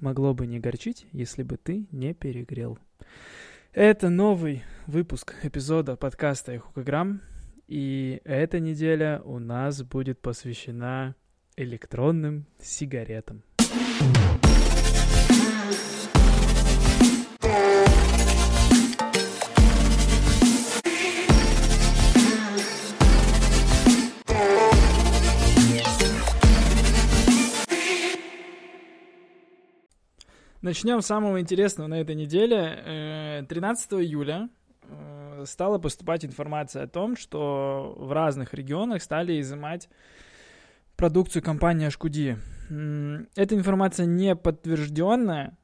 могло бы не горчить, если бы ты не перегрел. Это новый выпуск эпизода подкаста «Эхукограмм», и эта неделя у нас будет посвящена электронным сигаретам. Начнем с самого интересного на этой неделе. 13 э, июля э, стала поступать информация о том, что в разных регионах стали изымать продукцию компании HQD. Эта информация не подтвержденная,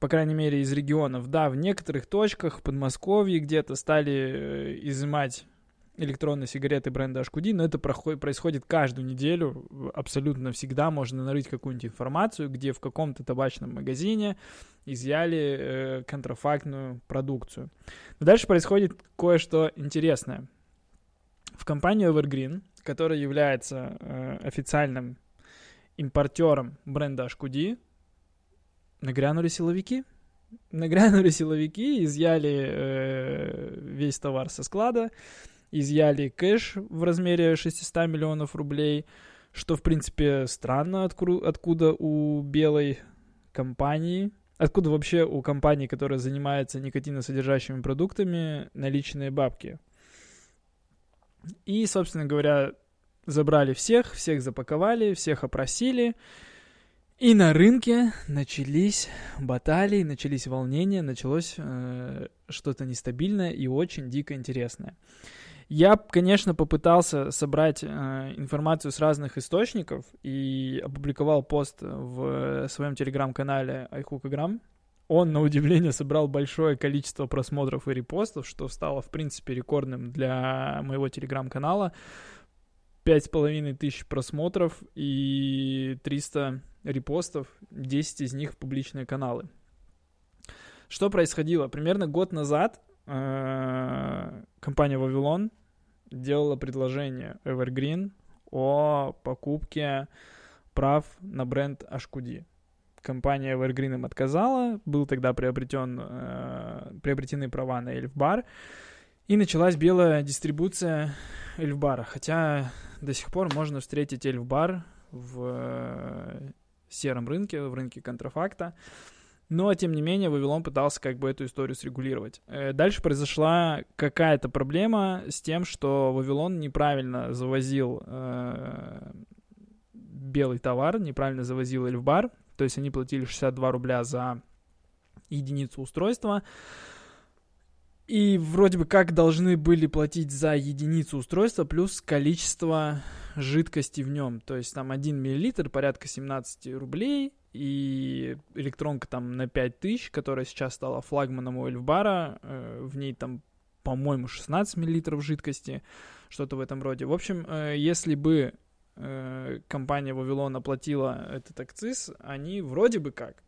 по крайней мере, из регионов. Да, в некоторых точках, в Подмосковье где-то стали э, изымать электронные сигареты бренда HQD, но это происходит каждую неделю, абсолютно всегда можно нарыть какую-нибудь информацию, где в каком-то табачном магазине изъяли э, контрафактную продукцию. Но дальше происходит кое-что интересное. В компанию Evergreen, которая является э, официальным импортером бренда HQD, нагрянули силовики. Нагрянули силовики, изъяли э, весь товар со склада, изъяли кэш в размере 600 миллионов рублей, что, в принципе, странно, откуда, у белой компании, откуда вообще у компании, которая занимается никотиносодержащими продуктами, наличные бабки. И, собственно говоря, забрали всех, всех запаковали, всех опросили, и на рынке начались баталии, начались волнения, началось э, что-то нестабильное и очень дико интересное. Я, конечно, попытался собрать э, информацию с разных источников и опубликовал пост в своем телеграм-канале iHookgram. Он, на удивление, собрал большое количество просмотров и репостов, что стало, в принципе, рекордным для моего телеграм-канала. Пять с половиной тысяч просмотров и 300 репостов, 10 из них в публичные каналы. Что происходило? Примерно год назад компания Вавилон делала предложение Evergreen о покупке прав на бренд HQD. Компания Evergreen им отказала, был тогда приобретен, э, приобретены права на Elf Bar, и началась белая дистрибуция Elf Bar а, хотя до сих пор можно встретить Elf Bar в э, сером рынке, в рынке контрафакта. Но, тем не менее, Вавилон пытался как бы эту историю срегулировать. Э, дальше произошла какая-то проблема с тем, что Вавилон неправильно завозил э, белый товар, неправильно завозил Эльфбар. То есть они платили 62 рубля за единицу устройства. И вроде бы как должны были платить за единицу устройства плюс количество жидкости в нем. То есть там 1 миллилитр порядка 17 рублей, и электронка там на 5000, которая сейчас стала флагманом у Эльфбара, э, в ней там, по-моему, 16 миллилитров жидкости, что-то в этом роде. В общем, э, если бы э, компания Вавилон оплатила этот акциз, они вроде бы как,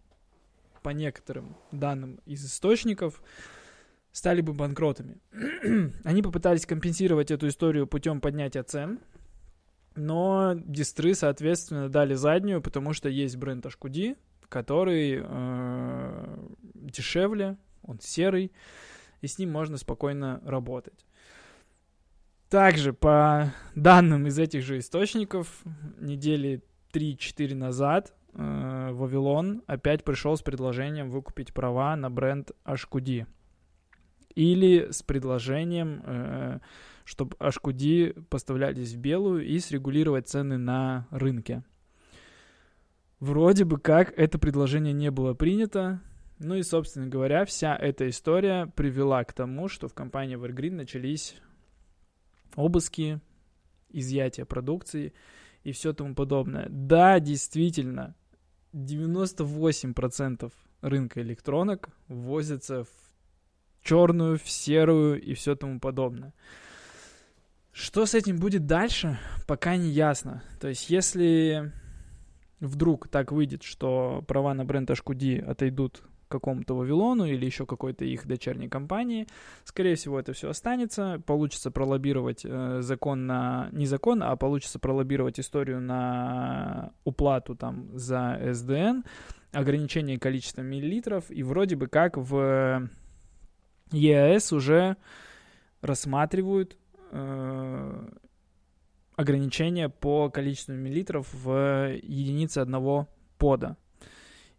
по некоторым данным из источников, стали бы банкротами. они попытались компенсировать эту историю путем поднятия цен, но дистры, соответственно, дали заднюю, потому что есть бренд HQD, который э, дешевле, он серый, и с ним можно спокойно работать. Также, по данным из этих же источников, недели 3-4 назад э, Вавилон опять пришел с предложением выкупить права на бренд HQD. Или с предложением э, чтобы ашкуди поставлялись в белую и срегулировать цены на рынке. Вроде бы как это предложение не было принято, ну и, собственно говоря, вся эта история привела к тому, что в компании Evergreen начались обыски, изъятие продукции и все тому подобное. Да, действительно, 98% рынка электронок ввозятся в черную, в серую и все тому подобное. Что с этим будет дальше, пока не ясно. То есть, если вдруг так выйдет, что права на бренд HQD отойдут какому-то Вавилону или еще какой-то их дочерней компании. Скорее всего, это все останется. Получится пролоббировать э, закон на... Не закон, а получится пролоббировать историю на уплату там за SDN. ограничение количества миллилитров, и вроде бы как в ЕАЭС уже рассматривают э, ограничения по количеству миллилитров в единице одного пода.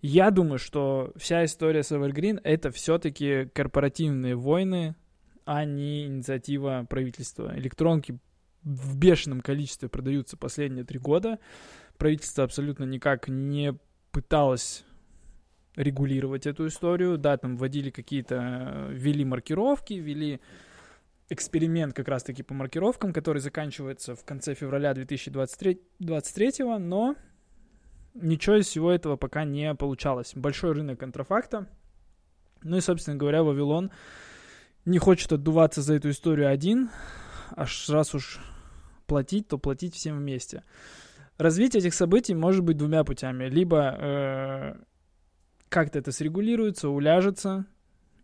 Я думаю, что вся история с Evergreen это все-таки корпоративные войны, а не инициатива правительства. Электронки в бешеном количестве продаются последние три года. Правительство абсолютно никак не пыталось регулировать эту историю. Да, там вводили какие-то, ввели маркировки, ввели эксперимент как раз-таки по маркировкам, который заканчивается в конце февраля 2023, 2023 но ничего из всего этого пока не получалось. Большой рынок контрафакта. Ну и, собственно говоря, Вавилон не хочет отдуваться за эту историю один, аж раз уж платить, то платить всем вместе. Развитие этих событий может быть двумя путями. Либо э, как-то это срегулируется, уляжется,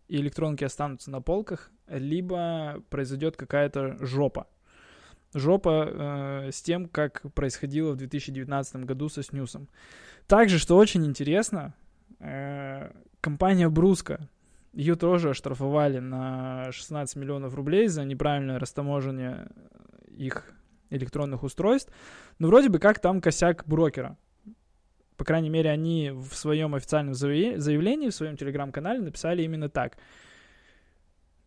и электронки останутся на полках, либо произойдет какая-то жопа. Жопа э, с тем, как происходило в 2019 году со снюсом. Также, что очень интересно, э, компания Бруска, ее тоже оштрафовали на 16 миллионов рублей за неправильное растаможение их электронных устройств. Но вроде бы как там косяк брокера. По крайней мере, они в своем официальном заявлении, в своем телеграм-канале написали именно так.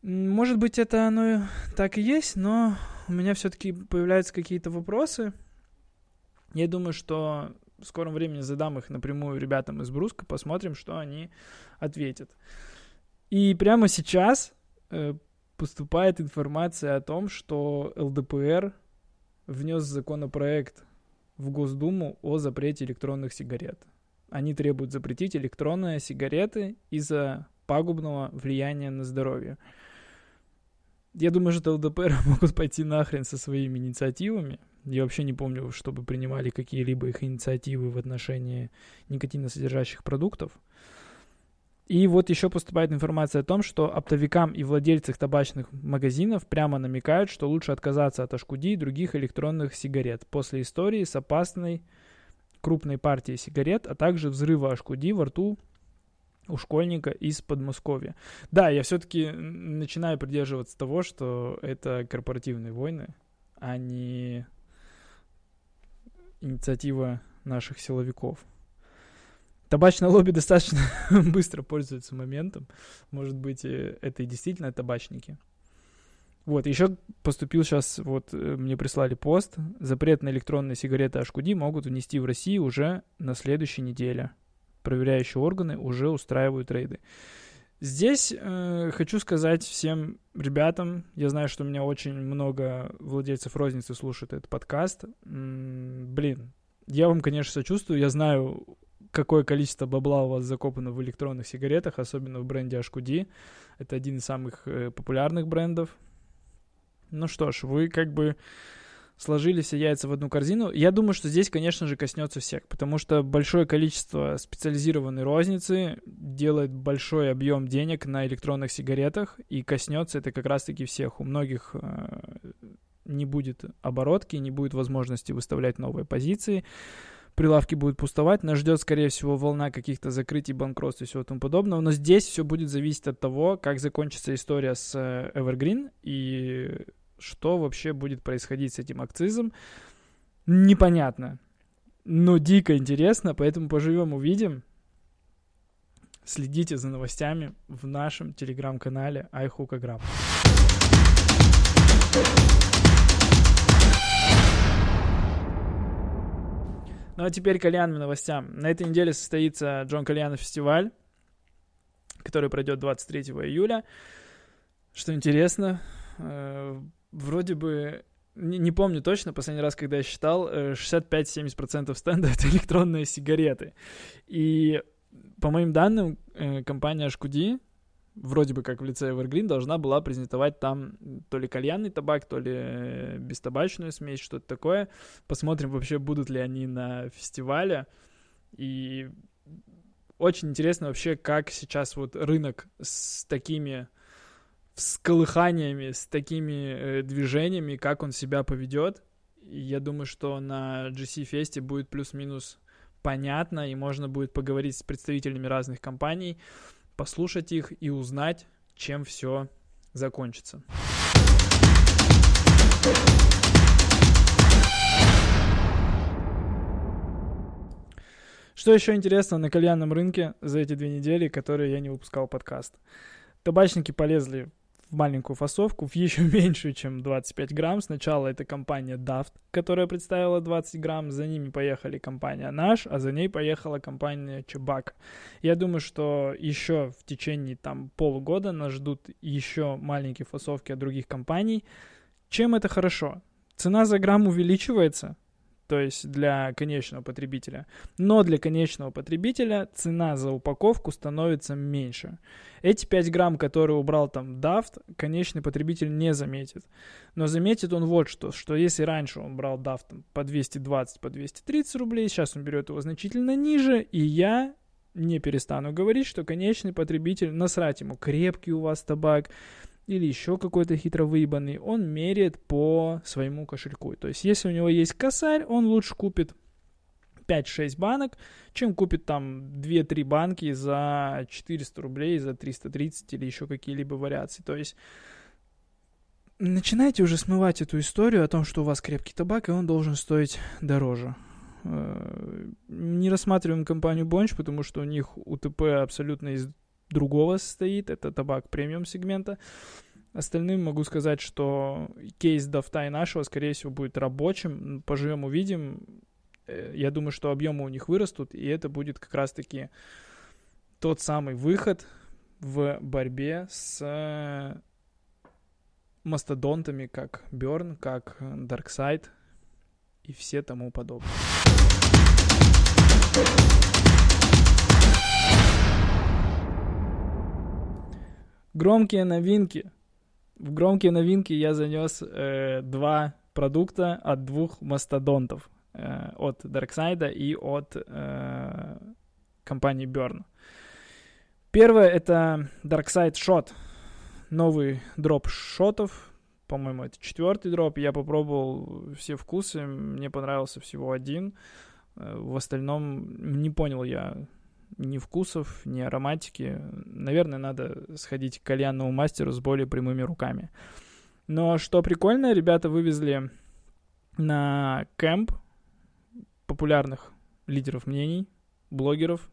Может быть, это оно так и есть, но у меня все-таки появляются какие-то вопросы. Я думаю, что в скором времени задам их напрямую ребятам из Бруска, посмотрим, что они ответят. И прямо сейчас э, поступает информация о том, что ЛДПР внес законопроект в Госдуму о запрете электронных сигарет. Они требуют запретить электронные сигареты из-за пагубного влияния на здоровье. Я думаю, что ЛДПР могут пойти нахрен со своими инициативами. Я вообще не помню, чтобы принимали какие-либо их инициативы в отношении никотиносодержащих продуктов. И вот еще поступает информация о том, что оптовикам и владельцам табачных магазинов прямо намекают, что лучше отказаться от ашкуди и других электронных сигарет после истории с опасной крупной партией сигарет, а также взрыва ашкуди во рту у школьника из Подмосковья. Да, я все-таки начинаю придерживаться того, что это корпоративные войны, а не инициатива наших силовиков. Табачное лобби достаточно быстро пользуется моментом. Может быть, э, это и действительно табачники. Вот, еще поступил сейчас, вот, э, мне прислали пост. Запрет на электронные сигареты HQD могут ввести в Россию уже на следующей неделе. Проверяющие органы уже устраивают рейды. Здесь э, хочу сказать всем ребятам, я знаю, что у меня очень много владельцев розницы слушают этот подкаст. М-м, блин, я вам, конечно, сочувствую, я знаю, какое количество бабла у вас закопано в электронных сигаретах, особенно в бренде HQD. Это один из самых э, популярных брендов. Ну что ж, вы как бы сложили все яйца в одну корзину. Я думаю, что здесь, конечно же, коснется всех, потому что большое количество специализированной розницы делает большой объем денег на электронных сигаретах, и коснется это как раз-таки всех. У многих э, не будет оборотки, не будет возможности выставлять новые позиции прилавки будут пустовать, нас ждет, скорее всего, волна каких-то закрытий, банкротств и всего тому подобного. Но здесь все будет зависеть от того, как закончится история с э, Evergreen и что вообще будет происходить с этим акцизом. Непонятно. Но дико интересно, поэтому поживем, увидим. Следите за новостями в нашем телеграм-канале iHookAgram. Ну а теперь кальянным новостям. На этой неделе состоится Джон Кальяна фестиваль, который пройдет 23 июля. Что интересно, э, вроде бы, не, не помню точно, последний раз, когда я считал, э, 65-70% стенда — это электронные сигареты. И по моим данным, э, компания Шкуди вроде бы как в лице Evergreen, должна была презентовать там то ли кальянный табак, то ли э, бестабачную смесь, что-то такое. Посмотрим вообще, будут ли они на фестивале. И очень интересно вообще, как сейчас вот рынок с такими всколыханиями, с такими э, движениями, как он себя поведет. Я думаю, что на GC Фесте будет плюс-минус понятно, и можно будет поговорить с представителями разных компаний, послушать их и узнать, чем все закончится. Что еще интересно на кальянном рынке за эти две недели, которые я не выпускал подкаст? Табачники полезли в маленькую фасовку, в еще меньшую, чем 25 грамм. Сначала это компания Daft, которая представила 20 грамм, за ними поехали компания Наш, а за ней поехала компания Чебак. Я думаю, что еще в течение там полугода нас ждут еще маленькие фасовки от других компаний. Чем это хорошо? Цена за грамм увеличивается, то есть для конечного потребителя. Но для конечного потребителя цена за упаковку становится меньше. Эти 5 грамм, которые убрал там Daft, конечный потребитель не заметит. Но заметит он вот что, что если раньше он брал там, по 220, по 230 рублей, сейчас он берет его значительно ниже, и я не перестану говорить, что конечный потребитель, насрать ему, крепкий у вас табак, или еще какой-то хитро выебанный, он меряет по своему кошельку. То есть, если у него есть косарь, он лучше купит 5-6 банок, чем купит там 2-3 банки за 400 рублей, за 330 или еще какие-либо вариации. То есть, начинайте уже смывать эту историю о том, что у вас крепкий табак, и он должен стоить дороже. Э, не рассматриваем компанию Bonche, потому что у них УТП абсолютно из другого состоит, это табак премиум сегмента. Остальным могу сказать, что кейс Daft а нашего, скорее всего, будет рабочим. Поживем, увидим. Э, я думаю, что объемы у них вырастут, и это будет как раз-таки тот самый выход в борьбе с мастодонтами, как Burn, как Darkseid и все тому подобное. Громкие новинки. В громкие новинки я занес э, два продукта от двух мастодонтов. Э, от Darkside и от э, компании Burn. Первое это Darkside Shot. Новый дроп шотов. По-моему, это четвертый дроп. Я попробовал все вкусы. Мне понравился всего один. Э, в остальном не понял я ни вкусов, ни ароматики. Наверное, надо сходить к кальянному мастеру с более прямыми руками. Но что прикольно, ребята вывезли на кемп популярных лидеров мнений, блогеров,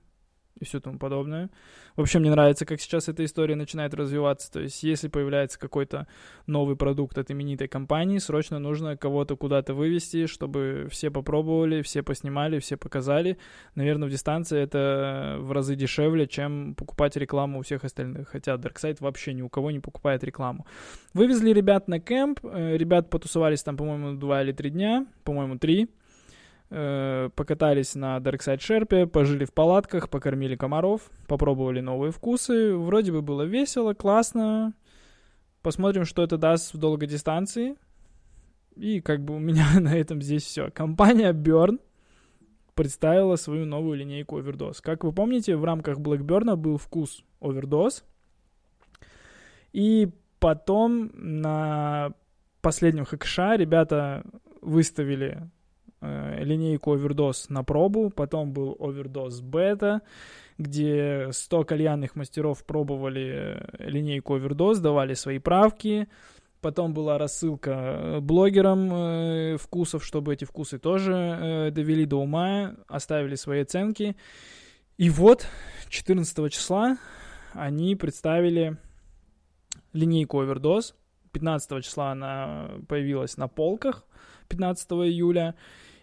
и все тому подобное. Вообще мне нравится, как сейчас эта история начинает развиваться. То есть, если появляется какой-то новый продукт от именитой компании, срочно нужно кого-то куда-то вывести, чтобы все попробовали, все поснимали, все показали. Наверное, в дистанции это в разы дешевле, чем покупать рекламу у всех остальных. Хотя Darkside вообще ни у кого не покупает рекламу. Вывезли ребят на кемп. Э, ребят потусовались там, по-моему, два или три дня. По-моему, три. Э, покатались на Darkside Sherp, пожили в палатках, покормили комаров, попробовали новые вкусы. Вроде бы было весело, классно. Посмотрим, что это даст в долгой дистанции. И как бы у меня на этом здесь все. Компания Burn представила свою новую линейку Overdose. Как вы помните, в рамках Blackburn был вкус Overdose. И потом на последнем ХКШ ребята выставили э, линейку Overdose на пробу, потом был Overdose Beta, где 100 кальянных мастеров пробовали э, линейку Overdose, давали свои правки, потом была рассылка э, блогерам э, вкусов, чтобы эти вкусы тоже э, довели до ума, оставили свои оценки. И вот 14 числа они представили линейку Overdose. 15 числа она появилась на полках, 15 июля.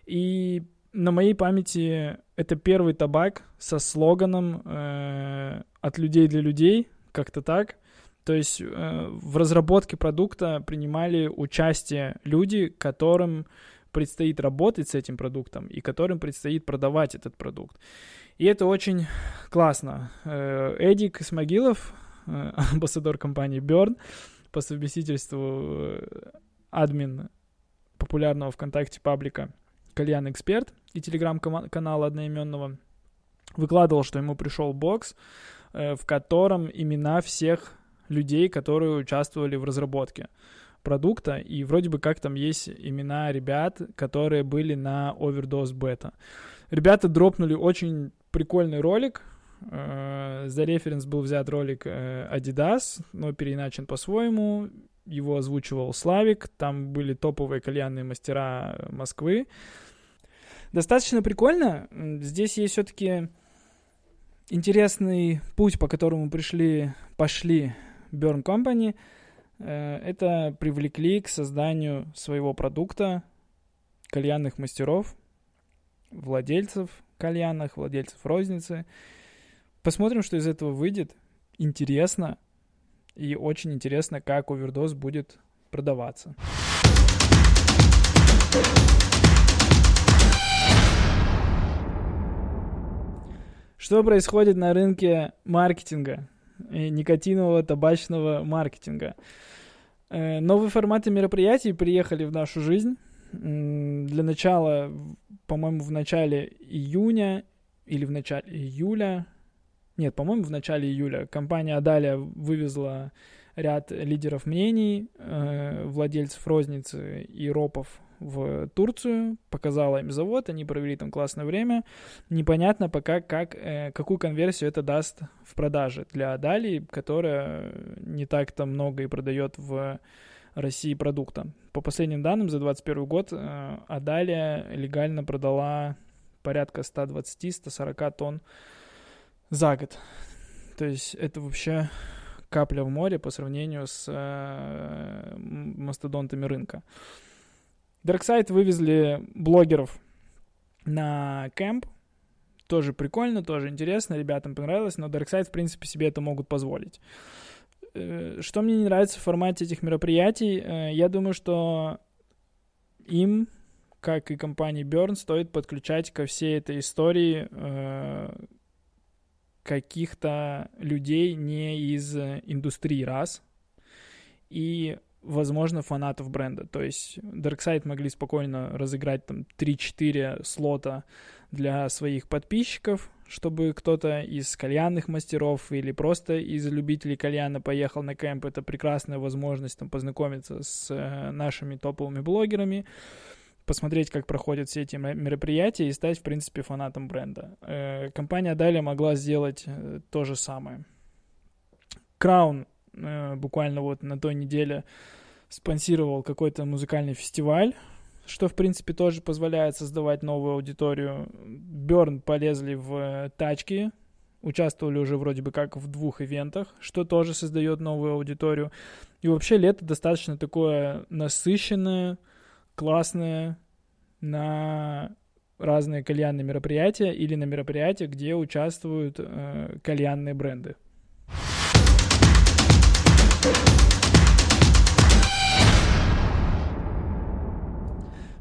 И на моей памяти это первый табак со слоганом э, «От людей для людей», как-то так. То есть э, в разработке продукта принимали участие люди, которым предстоит работать с этим продуктом и которым предстоит продавать этот продукт. И это очень классно. Э, Эдик Исмагилов, э, амбассадор компании Burn, по совместительству э, админ популярного ВКонтакте паблика Кальян Эксперт и телеграм-канала одноименного, выкладывал, что ему пришел бокс, э, в котором имена всех людей, которые участвовали в разработке продукта, и вроде бы как там есть имена ребят, которые были на Overdose Beta. Ребята дропнули очень прикольный ролик. Э, за референс был взят ролик э, Adidas, но переиначен по-своему. Его озвучивал Славик. Там были топовые кальянные мастера Москвы. Достаточно прикольно. Здесь есть все-таки интересный путь, по которому пришли, пошли Burn Company. Э, это привлекли к созданию своего продукта кальянных мастеров, владельцев кальянных, владельцев розницы. Посмотрим, что из этого выйдет. Интересно. И очень интересно, как овердоз будет продаваться. Что происходит на рынке маркетинга, никотинового табачного маркетинга? Э, новые форматы мероприятий приехали в нашу жизнь для начала, по-моему, в начале июня или в начале июля, нет, по-моему, в начале июля компания Адалия вывезла ряд лидеров мнений, э, владельцев розницы и ропов в Турцию, показала им завод, они провели там классное время. Непонятно пока, как, э, какую конверсию это даст в продаже для Адалии, которая не так-то много и продает в России продукта. По последним данным, за 2021 год э, Адалия легально продала порядка 120-140 тонн за год. То есть это вообще капля в море по сравнению с э, мастодонтами рынка. Darkside вывезли блогеров на кемп. Тоже прикольно, тоже интересно, ребятам понравилось, но Darkside, в принципе, себе это могут позволить. Э, что мне не нравится в формате этих мероприятий, э, я думаю, что им, как и компании Burn, стоит подключать ко всей этой истории э, каких-то людей не из индустрии раз и, возможно, фанатов бренда. То есть Darkside могли спокойно разыграть там 3-4 слота для своих подписчиков, чтобы кто-то из кальянных мастеров или просто из любителей кальяна поехал на кемп. Это прекрасная возможность там познакомиться с э, нашими топовыми блогерами, посмотреть, как проходят все эти мероприятия и стать, в принципе, фанатом бренда. Э, компания далее могла сделать э, то же самое. Краун э, буквально вот на той неделе спонсировал какой-то музыкальный фестиваль что, в принципе, тоже позволяет создавать новую аудиторию. Берн полезли в тачки, участвовали уже вроде бы как в двух ивентах, что тоже создает новую аудиторию. И вообще лето достаточно такое насыщенное, классное на разные кальянные мероприятия или на мероприятия, где участвуют э, кальянные бренды.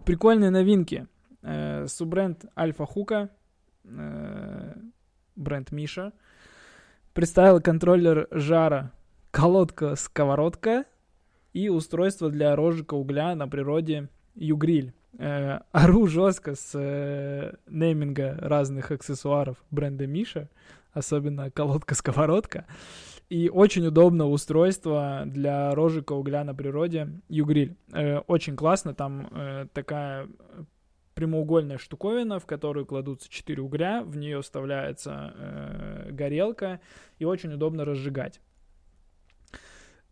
Прикольные новинки. Э, суббренд Альфа Хука, э, бренд Миша, представил контроллер жара колодка-сковородка и устройство для розжига угля на природе Югриль. Э, ору жестко с э, нейминга разных аксессуаров бренда Миша, особенно колодка-сковородка. И очень удобно устройство для розжига угля на природе Югриль. Э, очень классно, там э, такая прямоугольная штуковина, в которую кладутся 4 угля, в нее вставляется э, горелка, и очень удобно разжигать.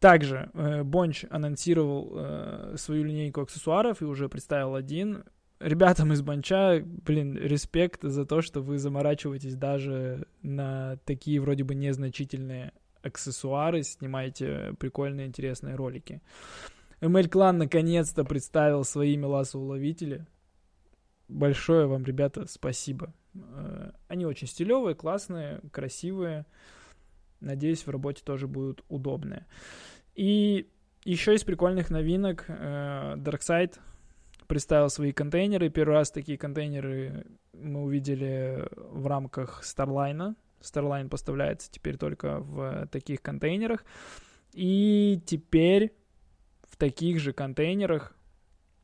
Также э, Bonche анонсировал э, свою линейку аксессуаров и уже представил один. Ребятам из Bonche а, блин, респект за то, что вы заморачиваетесь даже на такие вроде бы незначительные аксессуары, снимаете прикольные, интересные ролики. ML Clan наконец-то представил свои меласоуловители. Большое вам, ребята, спасибо. Э, они очень стилевые, классные, красивые. Надеюсь, в работе тоже будут удобные. И еще из прикольных новинок э, Darkside представил свои контейнеры. Первый раз такие контейнеры мы увидели в рамках Starline. Starline поставляется теперь только в таких контейнерах. И теперь в таких же контейнерах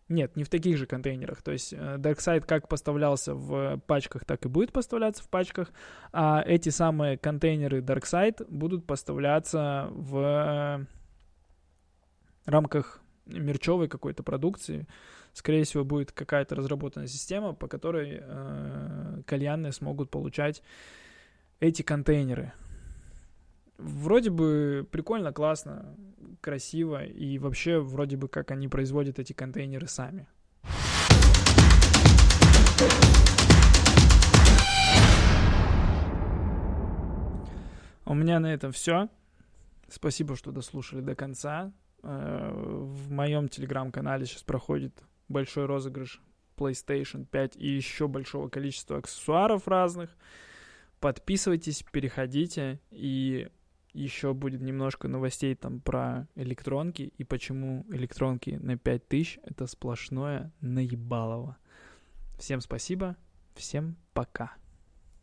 нет, не в таких же контейнерах. То есть э, DarkSide как поставлялся в пачках, так и будет поставляться в пачках. А эти самые контейнеры DarkSide будут поставляться в рамках мерчевой какой-то продукции скорее всего, будет какая-то разработанная система, по которой кальянные смогут получать эти контейнеры. Вроде бы прикольно, классно, красиво, и вообще вроде бы как они производят эти контейнеры сами. У меня на этом все. Спасибо, что дослушали до конца. Э, в моем телеграм-канале сейчас проходит большой розыгрыш PlayStation 5 и еще большого количества аксессуаров разных. Подписывайтесь, переходите, и еще будет немножко новостей там про электронки и почему электронки на 5000 это сплошное наебалово. Всем спасибо, всем пока.